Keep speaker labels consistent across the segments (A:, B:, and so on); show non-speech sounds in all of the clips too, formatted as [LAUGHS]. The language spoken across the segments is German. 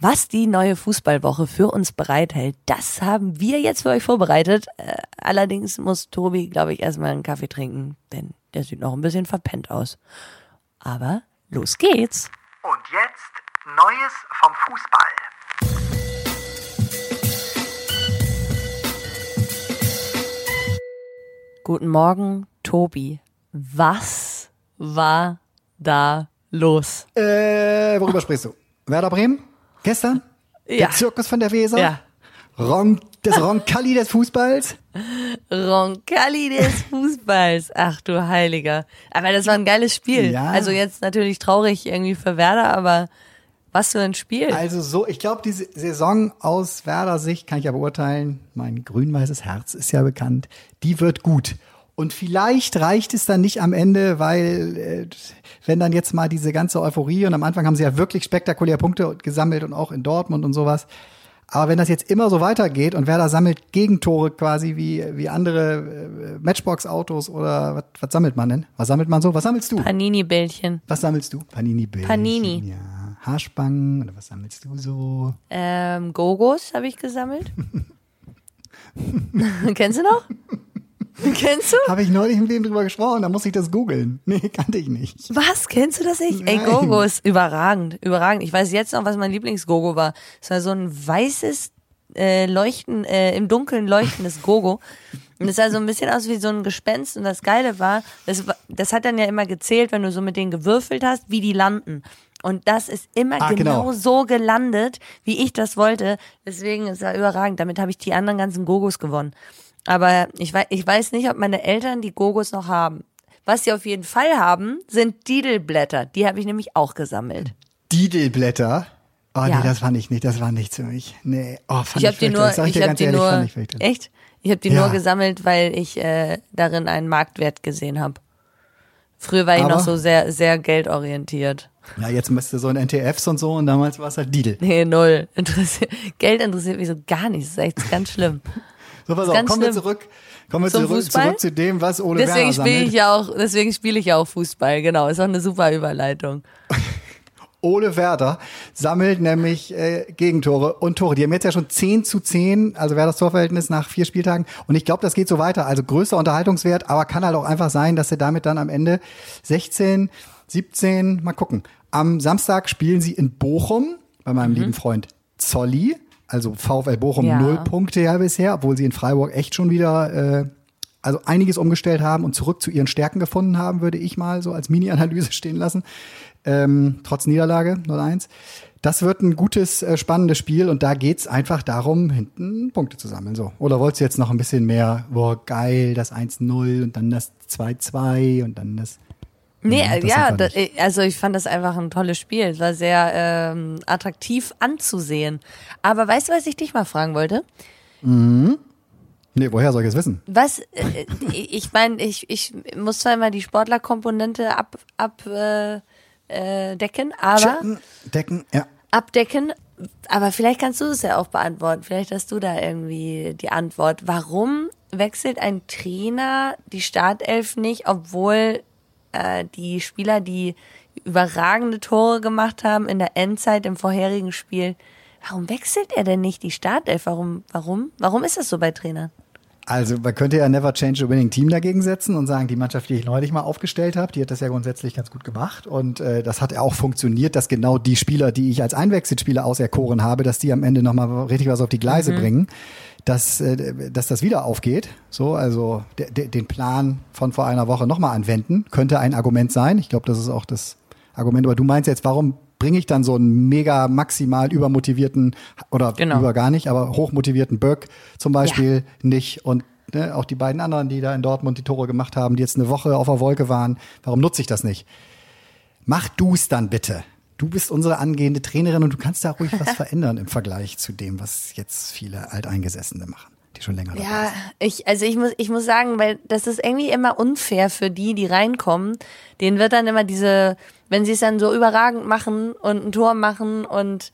A: Was die neue Fußballwoche für uns bereithält, das haben wir jetzt für euch vorbereitet. Äh, allerdings muss Tobi, glaube ich, erstmal einen Kaffee trinken, denn der sieht noch ein bisschen verpennt aus. Aber los geht's.
B: Und jetzt Neues vom Fußball.
A: Guten Morgen, Tobi. Was war da los?
C: Äh, worüber sprichst du? Werder Bremen? Gestern?
A: Ja.
C: Der Zirkus von der Weser?
A: Ja.
C: Ron, das Roncalli des Fußballs?
A: Roncalli des Fußballs. Ach du Heiliger. Aber das war ein geiles Spiel.
C: Ja.
A: Also jetzt natürlich traurig irgendwie für Werder, aber was für ein Spiel.
C: Also so, ich glaube, diese Saison aus Werder Sicht kann ich ja beurteilen. Mein grün-weißes Herz ist ja bekannt. Die wird gut. Und vielleicht reicht es dann nicht am Ende, weil äh, wenn dann jetzt mal diese ganze Euphorie und am Anfang haben sie ja wirklich spektakulär Punkte gesammelt und auch in Dortmund und sowas. Aber wenn das jetzt immer so weitergeht und Werder sammelt Gegentore quasi wie, wie andere äh, Matchbox-Autos oder was, was sammelt man denn? Was sammelt man so? Was sammelst du?
A: Panini-Bällchen.
C: Was sammelst du? Panini-Bildchen.
A: Panini.
C: Ja. Haarspangen oder was sammelst du so?
A: Ähm, Gogos habe ich gesammelt. [LAUGHS] [LAUGHS] Kennst du noch? [LAUGHS] Kennst du?
C: Habe ich neulich mit wem drüber gesprochen, da muss ich das googeln. [LAUGHS] Nee, kannte ich nicht.
A: Was? Kennst du das nicht? Ey,
C: Nein.
A: Gogo ist überragend, überragend. Ich weiß jetzt noch, was mein Lieblings-Gogo war. Es war so ein weißes, äh, leuchten, äh, im Dunkeln leuchtendes [LAUGHS] Gogo. Und es sah so ein bisschen aus wie so ein Gespenst. Und das Geile war, das, das hat dann ja immer gezählt, wenn du so mit denen gewürfelt hast, wie die landen. Und das ist immer
C: Ah,
A: genau,
C: genau.
A: so gelandet, wie ich das wollte. Deswegen ist er überragend. Damit habe ich die anderen ganzen Gogos gewonnen. Aber ich weiß, ich weiß nicht, ob meine Eltern die Gogos noch haben. Was sie auf jeden Fall haben, sind Didelblätter. Die habe ich nämlich auch gesammelt.
C: Didelblätter. Oh
A: Ja.
C: nee, das fand ich nicht, das war nichts für mich. Nee, oh, fand
A: Ich habe die
C: fürchterlich.
A: nur,
C: ich
A: ich
C: ganz
A: die
C: ehrlich,
A: nur,
C: ich
A: echt? Ich habe die
C: Ja.
A: nur gesammelt, weil ich äh, darin einen Marktwert gesehen habe. Früher war ich
C: Aber-
A: noch so sehr, sehr geldorientiert.
C: Ja, jetzt müsste so ein NTFs und so und damals war es halt Didel.
A: Nee, null. Interessiert, Geld interessiert mich so gar nicht. Das ist echt ganz schlimm. [LAUGHS]
C: So, pass auf, kommen wir zurück, kommen wir zurück,
A: Fußball?
C: zurück zu dem, was Ole
A: Deswegen
C: Werner sammelt.
A: ich ja auch, deswegen spiele ich ja auch Fußball. Genau, ist auch eine super Überleitung. [LAUGHS]
C: Ole Werder sammelt nämlich äh, Gegentore und Tore. Die haben jetzt ja schon 10 zu 10, also Werders Torverhältnis nach vier Spieltagen. Und ich glaube, das geht so weiter. Also größter Unterhaltungswert, aber kann halt auch einfach sein, dass sie damit dann am Ende 16, 17, mal gucken. Am Samstag spielen sie in Bochum bei meinem lieben Freund Zolli. Also VfL Bochum
A: Ja.
C: null Punkte ja bisher, obwohl sie in Freiburg echt schon wieder äh, also einiges umgestellt haben und zurück zu ihren Stärken gefunden haben, würde ich mal so als Mini-Analyse [LAUGHS] stehen lassen. Ähm, trotz Niederlage 0-1. Das wird ein gutes, äh, spannendes Spiel und da geht's einfach darum, hinten Punkte zu sammeln. So. Oder wolltest du jetzt noch ein bisschen mehr, boah, geil, das 1-0 und dann das 2-2 und dann das.
A: Nee,
C: Ja,
A: äh,
C: das
A: ja, da,
C: nicht.
A: also ich fand das einfach ein tolles Spiel. Es war sehr ähm, attraktiv anzusehen. Aber weißt du, was ich dich mal fragen wollte?
C: Nee, woher soll ich es wissen?
A: Was, äh, ich meine, ich, ich muss zwar immer die Sportlerkomponente ab, ab äh, äh, decken, aber
C: Checken, decken, ja.
A: abdecken, aber vielleicht kannst du es ja auch beantworten. Vielleicht hast du da irgendwie die Antwort. Warum wechselt ein Trainer die Startelf nicht, obwohl äh, die Spieler, die überragende Tore gemacht haben in der Endzeit im vorherigen Spiel, warum wechselt er denn nicht die Startelf? Warum, warum, warum ist das so bei Trainern?
C: Also man könnte ja Never Change a Winning Team dagegen setzen und sagen, die Mannschaft, die ich neulich mal aufgestellt habe, die hat das ja grundsätzlich ganz gut gemacht und äh, das hat ja auch funktioniert, dass genau die Spieler, die ich als Einwechselspieler auserkoren habe, dass die am Ende nochmal richtig was auf die Gleise bringen, dass, äh, dass das wieder aufgeht. So, also de, de, den Plan von vor einer Woche nochmal anwenden, könnte ein Argument sein. Ich glaube, das ist auch das Argument. Aber du meinst jetzt, warum bringe ich dann so einen mega maximal übermotivierten oder
A: Genau.
C: über gar nicht, aber hochmotivierten Böck zum Beispiel nicht und ne, auch die beiden anderen, die da in Dortmund die Tore gemacht haben, die jetzt eine Woche auf der Wolke waren, warum nutze ich das nicht? Mach du's dann bitte. Du bist unsere angehende Trainerin und du kannst da ruhig was [LAUGHS] verändern im Vergleich zu dem, was jetzt viele Alteingesessene machen, die schon länger dabei
A: Ja,
C: sind.
A: ich, also ich muss, ich muss sagen, weil das ist irgendwie immer unfair für die, die reinkommen. Denen wird dann immer diese, wenn sie es dann so überragend machen und ein Tor machen und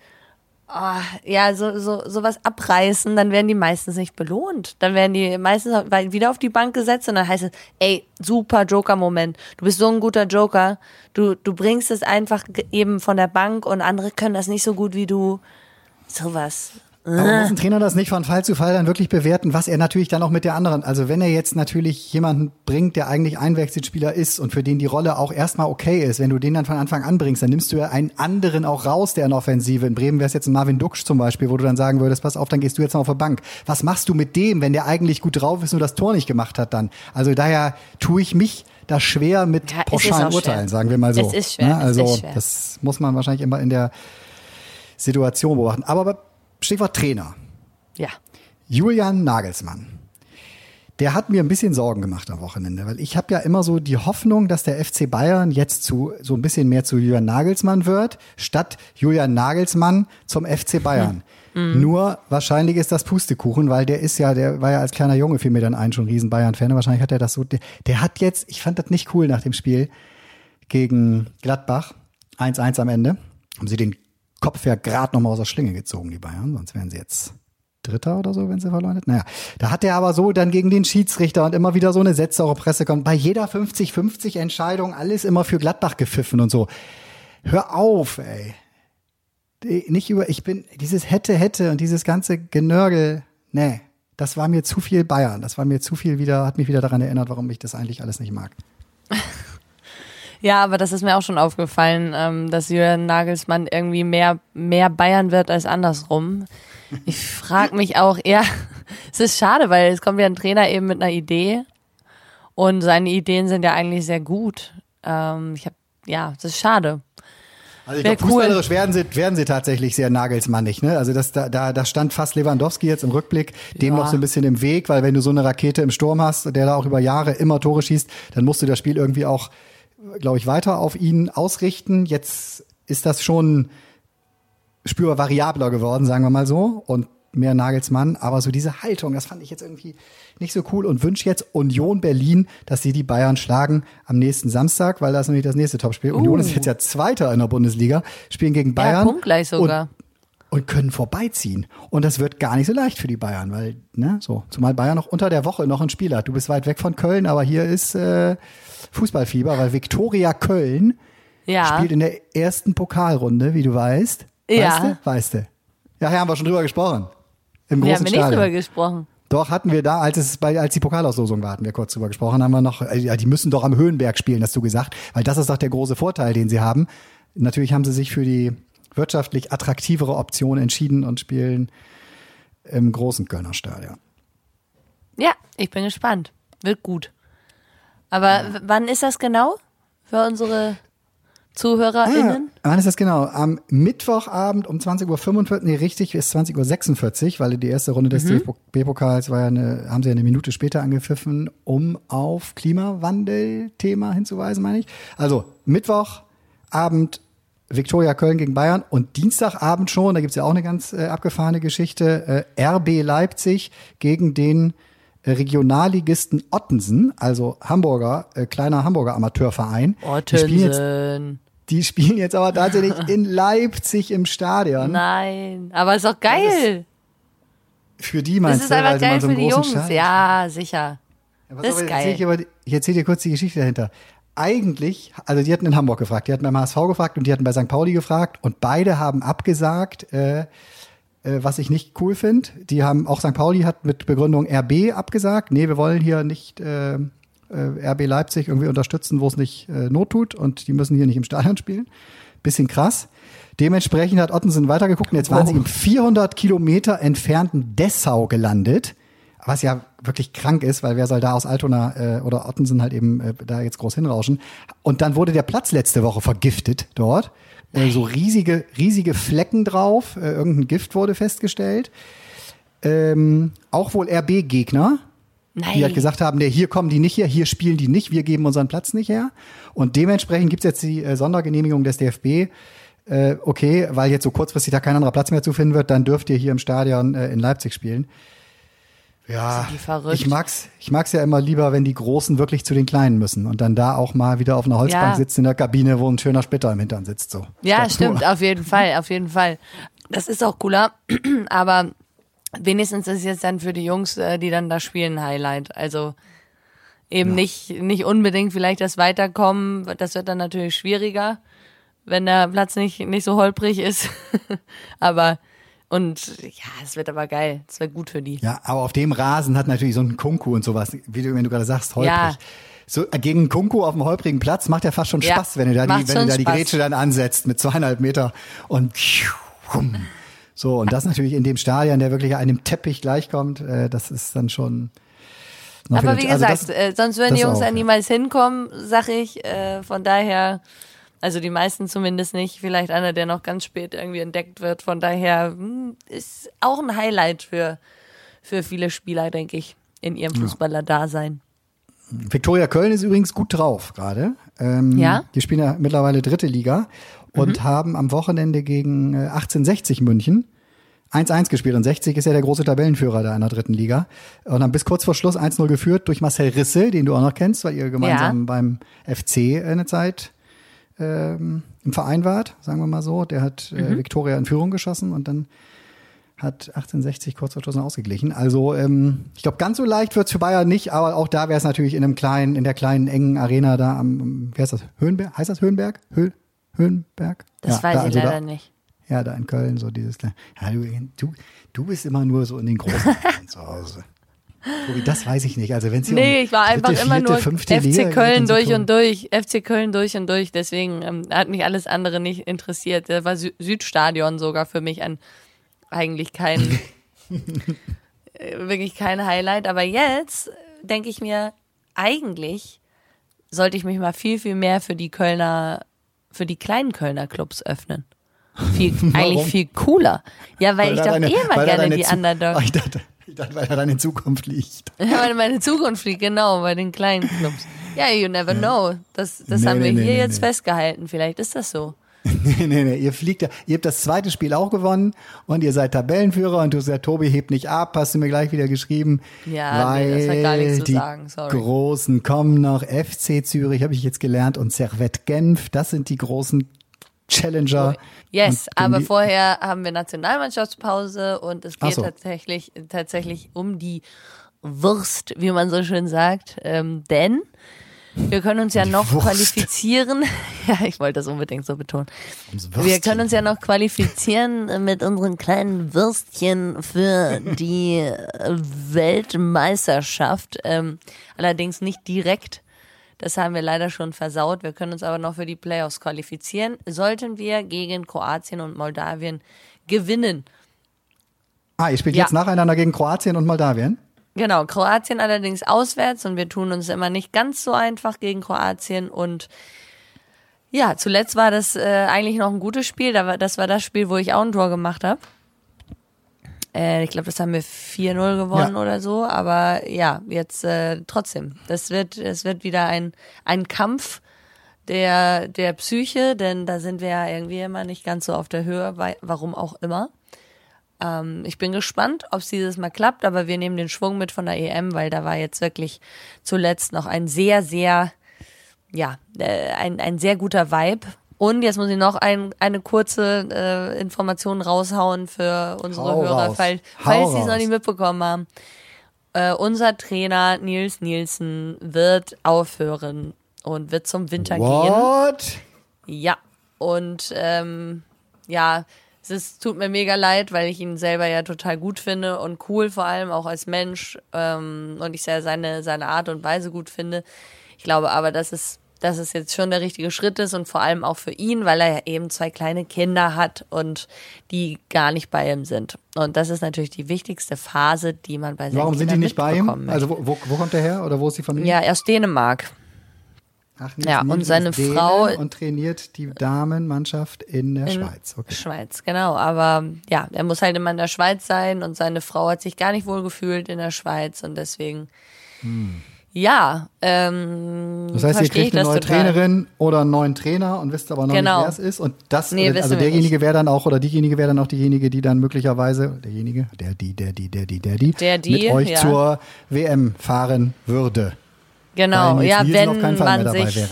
A: oh, ja, so, so, sowas abreißen, dann werden die meistens nicht belohnt. Dann werden die meistens wieder auf die Bank gesetzt und dann heißt es, ey, super Joker-Moment. Du bist so ein guter Joker. Du, du bringst es einfach eben von der Bank und andere können das nicht so gut wie du. Sowas.
C: Aber muss ein Trainer das nicht von Fall zu Fall dann wirklich bewerten, was er natürlich dann auch mit der anderen, also wenn er jetzt natürlich jemanden bringt, der eigentlich Einwechselspieler ist und für den die Rolle auch erstmal okay ist, wenn du den dann von Anfang an bringst, dann nimmst du ja einen anderen auch raus, der in Offensive. In Bremen wäre es jetzt ein Marvin Duksch zum Beispiel, wo du dann sagen würdest, pass auf, dann gehst du jetzt mal auf die Bank. Was machst du mit dem, wenn der eigentlich gut drauf ist, nur das Tor nicht gemacht hat dann? Also daher tue ich mich da schwer mit
A: Ja,
C: pauschalen
A: schwer.
C: Urteilen, sagen wir mal so.
A: Es ist schwer,
C: Ne?
A: es
C: Also
A: ist schwer.
C: das muss man wahrscheinlich immer in der Situation beobachten. Aber Stichwort Trainer.
A: Ja.
C: Julian Nagelsmann. Der hat mir ein bisschen Sorgen gemacht am Wochenende, weil ich habe ja immer so die Hoffnung, dass der FC Bayern jetzt zu so ein bisschen mehr zu Julian Nagelsmann wird, statt Julian Nagelsmann zum FC Bayern. Nur wahrscheinlich ist das Pustekuchen, weil der ist ja, der war ja als kleiner Junge, fiel mir dann ein, schon riesen Bayern-Fan. Wahrscheinlich hat er das so, der, der hat jetzt, ich fand das nicht cool nach dem Spiel gegen Gladbach, 1-1 am Ende, haben sie den Kopf ja gerade nochmal aus der Schlinge gezogen, die Bayern, sonst wären sie jetzt Dritter oder so, wenn sie hätten. Naja, da hat er aber so dann gegen den Schiedsrichter und immer wieder so eine sätzsaure Presse kommt. Bei jeder 50-50 Entscheidung alles immer für Gladbach gepfiffen und so. Hör auf, ey. Nicht über, ich bin, dieses hätte, hätte und dieses ganze Genörgel, nee, das war mir zu viel Bayern. Das war mir zu viel wieder, hat mich wieder daran erinnert, warum ich das eigentlich alles nicht mag.
A: Ja, aber das ist mir auch schon aufgefallen, ähm, dass Julian Nagelsmann irgendwie mehr, mehr Bayern wird als andersrum. Ich frage mich auch, ja, [LAUGHS] es ist schade, weil es kommt ja ein Trainer eben mit einer Idee und seine Ideen sind ja eigentlich sehr gut. Ähm, ich habe, ja, es ist schade.
C: Also ich glaube,
A: cool.
C: fußballerisch werden sie, werden sie tatsächlich sehr nagelsmannig. Ne? Also das, da, da, da stand fast Lewandowski jetzt im Rückblick dem
A: Ja.
C: noch so ein bisschen im Weg, weil wenn du so eine Rakete im Sturm hast, der da auch über Jahre immer Tore schießt, dann musst du das Spiel irgendwie auch, glaube ich, weiter auf ihn ausrichten. Jetzt ist das schon spürbar variabler geworden, sagen wir mal so, und mehr Nagelsmann. Aber so diese Haltung, das fand ich jetzt irgendwie nicht so cool und wünsche jetzt Union Berlin, dass sie die Bayern schlagen am nächsten Samstag, weil das ist nämlich das nächste Topspiel. Union ist jetzt ja Zweiter in der Bundesliga, spielen gegen Bayern.
A: ja, punktgleich sogar.
C: Und und können vorbeiziehen. Und das wird gar nicht so leicht für die Bayern, weil, ne, so, zumal Bayern noch unter der Woche noch ein Spiel hat. Du bist weit weg von Köln, aber hier ist äh, Fußballfieber, weil Viktoria Köln
A: ja.
C: spielt in der ersten Pokalrunde, wie du weißt.
A: Ja.
C: Weißt du? Weißt du. Ja, haben wir schon drüber gesprochen. Im
A: Wir
C: großen
A: haben wir nicht drüber gesprochen.
C: Doch, hatten wir da, als es bei, als die Pokalauslosung war, hatten wir kurz drüber gesprochen, haben wir noch, äh, ja, die müssen doch am Höhenberg spielen, hast du gesagt, weil das ist doch der große Vorteil, den sie haben. Natürlich haben sie sich für die wirtschaftlich attraktivere Option entschieden und spielen im großen Kölner Stadion.
A: Ja, ich bin gespannt. Wird gut. Aber wann ist das genau für unsere ZuhörerInnen?
C: Ah, wann ist das genau? Am Mittwochabend um 20.45 Uhr, nee, richtig, ist 20.46 Uhr, weil die erste Runde des DFB-Pokals war ja eine, haben sie ja eine Minute später angepfiffen, um auf Klimawandel-Thema hinzuweisen, meine ich. Also, Mittwochabend Viktoria Köln gegen Bayern und Dienstagabend schon, da gibt's ja auch eine ganz äh, abgefahrene Geschichte, äh, RB Leipzig gegen den Regionalligisten Ottensen, also Hamburger, äh, kleiner Hamburger Amateurverein. Die spielen jetzt
A: Ottensen.
C: die spielen jetzt aber tatsächlich in [LAUGHS] Leipzig im Stadion.
A: Nein, aber ist doch geil.
C: Für die
A: Das
C: meinst
A: ist
C: du,
A: einfach
C: weil sie mal
A: geil
C: so
A: für
C: einen
A: die
C: großen
A: Jungs.
C: Stadion
A: Ja, sicher.
C: Ja,
A: das
C: auf,
A: ist
C: erzähl
A: geil.
C: Ich, aber, ich erzähle dir kurz die Geschichte dahinter. Eigentlich, also die hatten in Hamburg gefragt, die hatten beim HSV gefragt und die hatten bei St. Pauli gefragt und beide haben abgesagt, äh, äh, was ich nicht cool finde. Die haben, auch St. Pauli hat mit Begründung RB abgesagt. Nee, wir wollen hier nicht äh, äh, RB Leipzig irgendwie unterstützen, wo es nicht äh, Not tut und die müssen hier nicht im Stadion [LAUGHS] spielen. Bisschen krass. Dementsprechend hat Ottensen weitergeguckt und jetzt waren sie im 400 Kilometer entfernten Dessau gelandet. Was ja wirklich krank ist, weil wer soll da aus Altona äh, oder Ottensen halt eben äh, da jetzt groß hinrauschen. Und dann wurde der Platz letzte Woche vergiftet dort. Äh, so riesige, riesige Flecken drauf. Äh, irgendein Gift wurde festgestellt. Ähm, auch wohl RB-Gegner,
A: Nein.
C: die halt gesagt haben, nee, hier kommen die nicht her, hier spielen die nicht, wir geben unseren Platz nicht her. Und dementsprechend gibt's jetzt die äh, Sondergenehmigung des DFB. Äh, okay, weil jetzt so kurzfristig da kein anderer Platz mehr zu finden wird, dann dürft ihr hier im Stadion äh, in Leipzig spielen. Ja, ich mag's, ich mag's ja immer lieber, wenn die Großen wirklich zu den Kleinen müssen und dann da auch mal wieder auf einer Holzbank
A: Ja.
C: sitzen in der Kabine, wo ein schöner Splitter im Hintern sitzt. So.
A: Ja, stimmt,
C: nur-
A: auf jeden Fall, auf jeden Fall. Das ist auch cooler, [CLEARS THROAT] aber wenigstens ist jetzt dann für die Jungs, äh, die dann da spielen, Highlight. Also eben nicht, nicht unbedingt vielleicht das Weiterkommen, das wird dann natürlich schwieriger, wenn der Platz nicht, nicht so holprig ist. [LAUGHS] aber Und ja, es wird aber geil. Es wird gut für die.
C: Ja, aber auf dem Rasen hat natürlich so ein Kunku und sowas, wie du, wenn du gerade sagst, holprig.
A: Ja.
C: So, äh, gegen Kunku auf dem holprigen Platz macht ja fast schon
A: Ja,
C: Spaß, wenn du da die, wenn du da die. Grätsche dann ansetzt mit zweieinhalb Meter und so, und das natürlich in dem Stadion, der wirklich einem Teppich gleichkommt, äh, das ist dann schon.
A: Aber wie
C: also
A: gesagt,
C: das-
A: äh, sonst würden die Jungs
C: auch, ja.
A: niemals hinkommen, sag ich. Äh, von daher, also die meisten zumindest nicht. Vielleicht einer, der noch ganz spät irgendwie entdeckt wird. Von daher hm, ist auch ein Highlight für, für viele Spieler, denke ich, in ihrem Fußballer-Dasein.
C: Viktoria Köln ist übrigens gut drauf gerade. Ähm,
A: Ja? Mhm.
C: Die spielen ja mittlerweile dritte Liga und haben am Wochenende gegen äh, 1860 München 1-1 gespielt. Und 60 ist ja der große Tabellenführer da in der dritten Liga. Und haben bis kurz vor Schluss 1-0 geführt durch Marcel Risse, den du auch noch kennst, weil ihr gemeinsam beim FC eine Zeit ähm, im Verein wart, sagen wir mal so. Der hat äh,
A: Mhm.
C: Viktoria in Führung geschossen und dann hat 1860 kurz vor Schluss noch ausgeglichen. Also ähm, ich glaube, ganz so leicht wird's für Bayern nicht, aber auch da wäre es natürlich in einem kleinen, in der kleinen engen Arena da am, wie heißt das? Höhenberg? Heißt das Höhenberg? Höh Höhenberg?
A: Das
C: ja,
A: weiß
C: da,
A: ich
C: also
A: leider
C: da,
A: nicht.
C: Ja, da in Köln, so dieses kleine. Ja, du, du, du bist immer nur so in den großen [LAUGHS] zu Hause. Tobi, das weiß ich nicht. Also wenn sie
A: Nee, ich war einfach immer nur
C: fünfte
A: FC
C: Liga
A: Köln durch und durch, FC Köln durch und durch. Deswegen ähm, hat mich alles andere nicht interessiert. Da war Sü Südstadion sogar für mich ein eigentlich kein [LAUGHS] äh, wirklich kein Highlight. Aber jetzt denke ich mir, eigentlich sollte ich mich mal viel viel mehr für die Kölner, für die kleinen Kölner Clubs öffnen. Viel, [LAUGHS] eigentlich viel cooler. Ja, weil, ich
C: da
A: doch
C: deine-
A: eh mal
C: weil
A: gerne die.
C: Oh, Ich dachte, dachte, weil er dann in Zukunft liegt.
A: Ja, [LAUGHS] weil meine Zukunft liegt, genau, bei den kleinen Clubs. Ja, you never know. Das, das
C: Nee,
A: haben wir
C: nee,
A: hier
C: nee,
A: jetzt festgehalten. Vielleicht ist das so. [LAUGHS]
C: Nee, nee, nee, ihr fliegt ja, ihr habt das zweite Spiel auch gewonnen und ihr seid Tabellenführer und du sagst, Tobi hebt nicht ab, hast du mir gleich wieder geschrieben.
A: Ja,
C: weil
A: nee, das hat gar nichts zu
C: die
A: sagen, sorry.
C: Großen kommen noch, FC Zürich habe ich jetzt gelernt und Servette Genf, das sind die großen Challenger.
A: Yes, aber vorher haben wir Nationalmannschaftspause und es geht
C: so.
A: tatsächlich, tatsächlich um die Wurst, wie man so schön sagt. Ähm, denn wir können uns ja
C: Die
A: noch
C: Wurst.
A: qualifizieren. [LAUGHS] ja, ich wollte das unbedingt so betonen. Wir können uns ja noch qualifizieren mit unseren kleinen Würstchen für die [LAUGHS] Weltmeisterschaft. Ähm, allerdings nicht direkt. Das haben wir leider schon versaut. Wir können uns aber noch für die Playoffs qualifizieren. Sollten wir gegen Kroatien und Moldawien gewinnen.
C: Ah, ihr spielt
A: Ja.
C: jetzt nacheinander gegen Kroatien und Moldawien?
A: Genau, Kroatien allerdings auswärts und wir tun uns immer nicht ganz so einfach gegen Kroatien und ja, zuletzt war das äh, eigentlich noch ein gutes Spiel. Das war das Spiel, wo ich auch ein Tor gemacht habe. Äh, ich glaube, das haben wir 4-0 gewonnen
C: Ja.
A: oder so. Aber ja, jetzt äh, trotzdem. Das wird, es wird wieder ein, ein Kampf der, der Psyche, denn da sind wir ja irgendwie immer nicht ganz so auf der Höhe, weil, warum auch immer. Ähm, ich bin gespannt, ob es dieses Mal klappt, aber wir nehmen den Schwung mit von der EM, weil da war jetzt wirklich zuletzt noch ein sehr, sehr, ja, äh, ein, ein sehr guter Vibe. Und jetzt muss ich noch ein, eine kurze äh, Information raushauen für unsere
C: Hau
A: Hörer,
C: raus.
A: falls, falls sie es noch nicht mitbekommen haben. Äh, unser Trainer Nils Nielsen wird aufhören und wird zum Winter gehen.
C: What?
A: Ja, und ähm, ja, es ist, tut mir mega leid, weil ich ihn selber ja total gut finde und cool, vor allem auch als Mensch ähm, und ich sehr seine, seine Art und Weise gut finde. Ich glaube aber, dass es, dass es jetzt schon der richtige Schritt ist und vor allem auch für ihn, weil er ja eben zwei kleine Kinder hat und die gar nicht bei ihm sind. Und das ist natürlich die wichtigste Phase, die man bei seinen
C: Warum sind die
A: Kindern
C: nicht bei ihm? Also wo, wo, wo kommt der her oder wo ist die Familie?
A: Ja, aus Dänemark.
C: Ach, Nils
A: Ja, und
C: Nielsen
A: seine
C: ist
A: Frau-
C: und trainiert die Damenmannschaft in der Schweiz. Okay.
A: Schweiz, genau. Aber ja, er muss halt immer in der Schweiz sein und seine Frau hat sich gar nicht wohl gefühlt in der Schweiz und deswegen, ja, ähm,
C: Hm. Das heißt, ihr kriegt eine neue
A: total.
C: Trainerin oder einen neuen Trainer und wisst aber noch
A: Genau.
C: nicht, wer es ist. Und das,
A: Nee,
C: also derjenige wäre dann auch, oder diejenige wäre dann auch diejenige, die dann möglicherweise, derjenige, der, die, der, die, der, die, der, die,
A: Der, die,
C: mit euch
A: ja.
C: zur WM fahren würde.
A: Genau, ja, wenn
C: auf keinen Fall mehr
A: man
C: dabei
A: sich,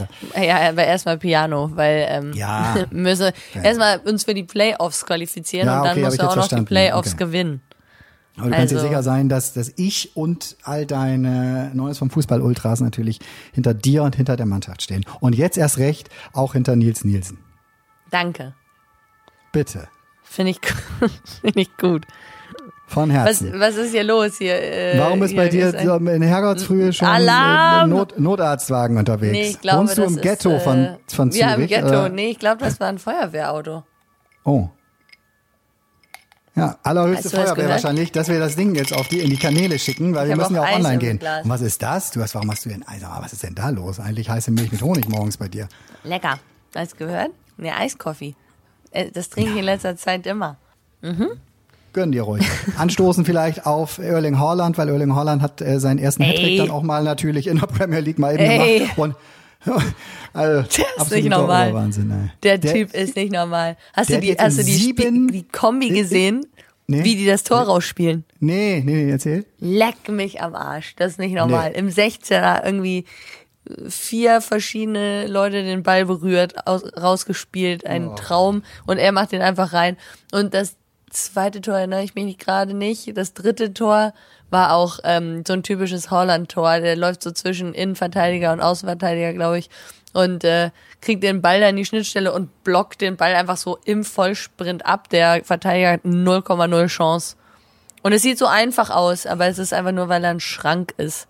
A: ja, aber erstmal Piano, weil ähm,
C: Ja. [LAUGHS]
A: müsse erstmal uns für die Playoffs qualifizieren
C: Ja,
A: und dann
C: okay, ich
A: du auch noch die. Playoffs
C: Okay.
A: gewinnen.
C: Aber du kannst dir
A: Also-
C: sicher sein, dass, dass ich und all deine Neues vom Fußball-Ultras natürlich hinter dir und hinter der Mannschaft stehen. Und jetzt erst recht auch hinter Nils Nielsen.
A: Danke.
C: Bitte.
A: Finde ich, [LAUGHS] find ich gut.
C: Von
A: Was,
C: Herzen.
A: was ist hier los hier? Äh,
C: Warum ist
A: hier
C: bei dir
A: ist ein-
C: in Herrgottsfrühe schon
A: Alarm!
C: äh, Not, Notarztwagen unterwegs?
A: Nee, ich glaube,
C: Wohnst du
A: das
C: im Ghetto
A: ist, äh,
C: von, von Zürich?
A: Ja, im Ghetto.
C: oder?
A: Nee, ich glaube, das war ein Feuerwehrauto.
C: Oh. Ja, allerhöchste Feuerwehr wahrscheinlich, dass wir das Ding jetzt auf die, in die Kanäle schicken, weil wir
A: hab
C: müssen ja
A: auch Eis
C: online gehen.
A: Glas.
C: Und was ist das? Du hast, warum hast du denn, also, was ist denn da los? Eigentlich heiße Milch mit Honig morgens bei dir.
A: Lecker. Hast du gehört? Ne, Eiskoffee. Äh, Das trinke ich in letzter Zeit immer.
C: Gönn dir ruhig. Anstoßen vielleicht auf Erling Haaland, weil Erling Haaland hat äh, seinen ersten
A: Ey.
C: Hattrick dann auch mal natürlich in der Premier League mal eben
A: Ey.
C: gemacht. Und, also, [LAUGHS]
A: Der ist nicht normal.
C: Oberwahnsinn, ey.
A: Der, Typ ist nicht normal. Hast
C: der
A: du die, hast du die,
C: sieben-
A: Spie- die Kombi gesehen?
C: Nee.
A: Wie die das Tor rausspielen?
C: Nee, nee, nee, erzähl.
A: Leck mich am Arsch. Das ist nicht normal.
C: Nee.
A: Im 16er irgendwie vier verschiedene Leute den Ball berührt, aus, rausgespielt, ein
C: Oh.
A: Traum und er macht den einfach rein. Und das zweite Tor erinnere ich mich gerade nicht. Das dritte Tor war auch ähm, so ein typisches Holland-Tor. Der läuft so zwischen Innenverteidiger und Außenverteidiger, glaube ich. Und äh, kriegt den Ball da in die Schnittstelle und blockt den Ball einfach so im Vollsprint ab. Der Verteidiger hat 0,0 Chance. Und es sieht so einfach aus, aber es ist einfach nur, weil er ein Schrank ist.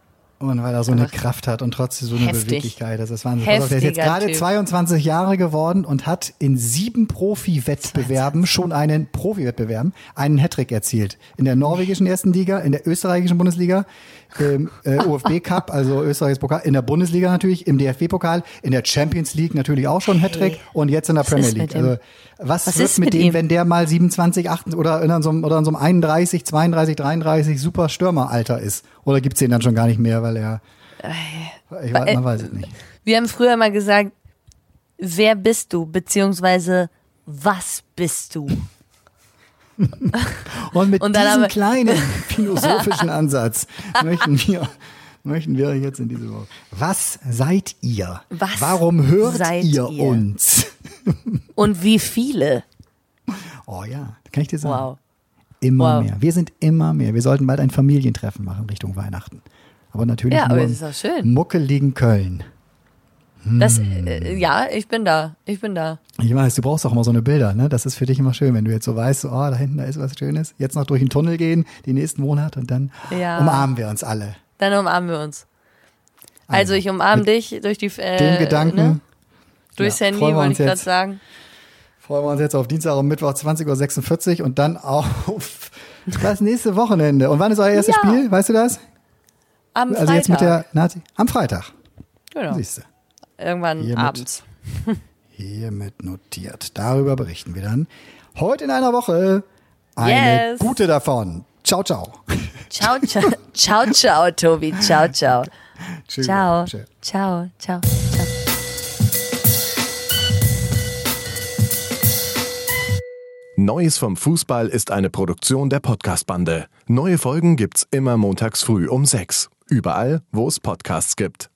C: Und weil er so eine Kraft hat und trotzdem so eine
A: Heftig.
C: Beweglichkeit. Das ist Wahnsinn. Auf, der ist jetzt
A: Heftiger
C: gerade
A: Typ.
C: 22 Jahre geworden und hat in sieben Profi-Wettbewerben schon einen Profi-Wettbewerben einen Hattrick erzielt. In der norwegischen ersten Liga, in der österreichischen Bundesliga, im äh, OFB Cup, also österreichisches Pokal, in der Bundesliga natürlich, im DFB-Pokal, in der Champions League natürlich auch schon Hattrick und jetzt in der Premier League. Also was,
A: Was
C: wird
A: ist
C: mit,
A: mit
C: dem,
A: ihm?
C: wenn der mal 27, 28 oder in so einem, oder in so einem 31, 32, 33 super Stürmeralter ist? Oder gibt's den dann schon gar nicht mehr, weil er ich weiß, man weiß es nicht.
A: Wir haben früher mal gesagt, wer bist du, beziehungsweise was bist du? [LAUGHS]
C: Und mit
A: Und
C: diesem kleinen [LAUGHS] philosophischen Ansatz möchten wir, möchten wir jetzt in diese Woche. Was seid ihr?
A: Was
C: Warum hört
A: seid
C: ihr,
A: ihr?
C: uns? [LAUGHS]
A: Und wie viele?
C: Oh ja, kann ich dir sagen.
A: Wow.
C: Immer
A: Wow.
C: mehr. Wir sind immer mehr. Wir sollten bald ein Familientreffen machen Richtung Weihnachten. Aber natürlich
A: Ja,
C: nur
A: aber das ist schön.
C: muckeligen Köln.
A: Das,
C: Hm.
A: äh, ja, ich bin da. Ich bin da.
C: Ich weiß, du brauchst auch immer so eine Bilder, ne? Das ist für dich immer schön, wenn du jetzt so weißt, so, oh, da hinten, da ist was Schönes. Jetzt noch durch den Tunnel gehen, die nächsten Monate und dann
A: Ja.
C: umarmen wir uns alle.
A: Dann umarmen wir uns. Also ich umarme dich durch die äh,
C: Den Gedanken
A: ne? durchs
C: ja,
A: Handy, wollte ich gerade sagen.
C: freuen wir uns jetzt auf Dienstag und Mittwoch 20.46 Uhr und dann auf [LAUGHS] das nächste Wochenende. Und wann ist euer erstes
A: Ja.
C: Spiel? Weißt du das?
A: Am
C: Also
A: Freitag.
C: jetzt mit der Nazi? Am Freitag.
A: genau.
C: Siehst du.
A: Irgendwann
C: Hiermit.
A: abends. [LAUGHS]
C: Hiermit notiert. Darüber berichten wir dann heute in einer Woche. Eine
A: Yes.
C: gute davon. Ciao, ciao.
A: Ciao, [LAUGHS] ciao. ciao, ciao, Tobi. Ciao, ciao.
C: Tschüss.
A: Ciao. Ciao, ciao, ciao.
D: Neues vom Fußball ist eine Produktion der Podcastbande. Neue Folgen gibt's immer montags früh um sechs. Überall, wo es Podcasts gibt.